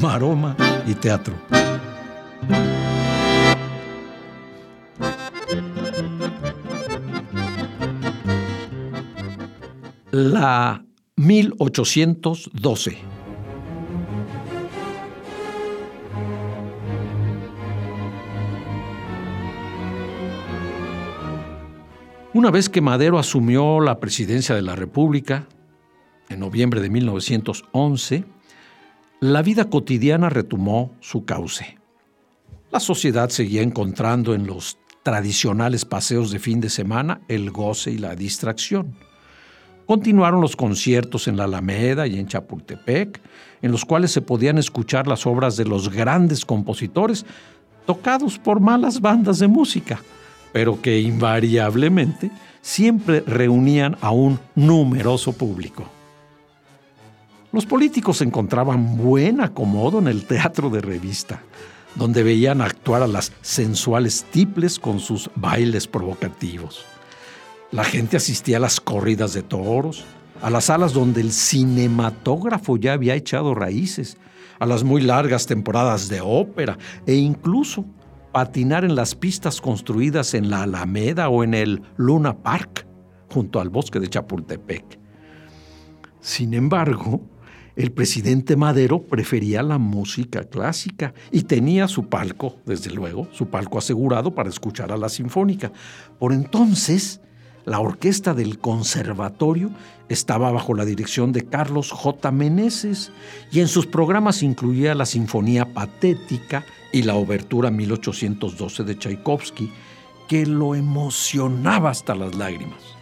Maroma y teatro. La 1812. Una vez que Madero asumió la presidencia de la República, en noviembre de 1911, la vida cotidiana retomó su cauce. La sociedad seguía encontrando en los tradicionales paseos de fin de semana el goce y la distracción. Continuaron los conciertos en la Alameda y en Chapultepec, en los cuales se podían escuchar las obras de los grandes compositores tocados por malas bandas de música, pero que invariablemente siempre reunían a un numeroso público. Los políticos encontraban buen acomodo en el teatro de revista, donde veían actuar a las sensuales tiples con sus bailes provocativos. La gente asistía a las corridas de toros, a las salas donde el cinematógrafo ya había echado raíces, a las muy largas temporadas de ópera e incluso patinar en las pistas construidas en la Alameda o en el Luna Park, junto al bosque de Chapultepec. Sin embargo, el presidente Madero prefería la música clásica y tenía su palco, desde luego, su palco asegurado para escuchar a la sinfónica. Por entonces, la orquesta del conservatorio estaba bajo la dirección de Carlos J. Meneses y en sus programas incluía la Sinfonía Patética y la Obertura 1812 de Tchaikovsky, que lo emocionaba hasta las lágrimas.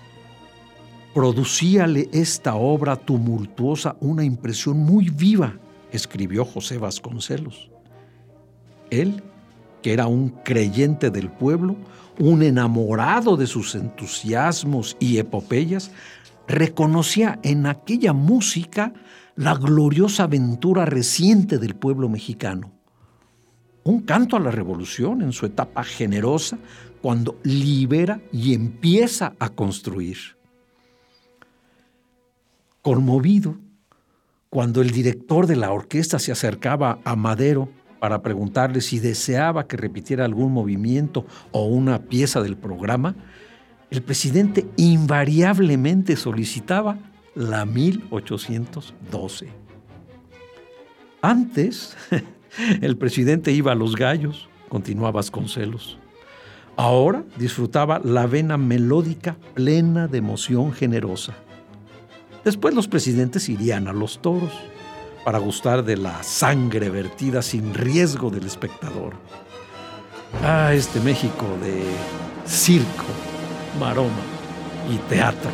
Producíale esta obra tumultuosa una impresión muy viva, escribió José Vasconcelos. Él, que era un creyente del pueblo, un enamorado de sus entusiasmos y epopeyas, reconocía en aquella música la gloriosa aventura reciente del pueblo mexicano. Un canto a la revolución en su etapa generosa, cuando libera y empieza a construir. Conmovido, cuando el director de la orquesta se acercaba a Madero para preguntarle si deseaba que repitiera algún movimiento o una pieza del programa, el presidente invariablemente solicitaba la 1812. Antes, el presidente iba a los gallos, continuaba Vasconcelos. Ahora disfrutaba la vena melódica plena de emoción generosa. Después los presidentes irían a los toros para gustar de la sangre vertida sin riesgo del espectador. Ah, este México de circo, maroma y teatro.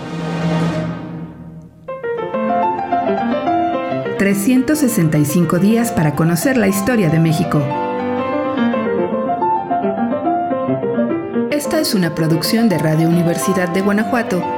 365 días para conocer la historia de México. Esta es una producción de Radio Universidad de Guanajuato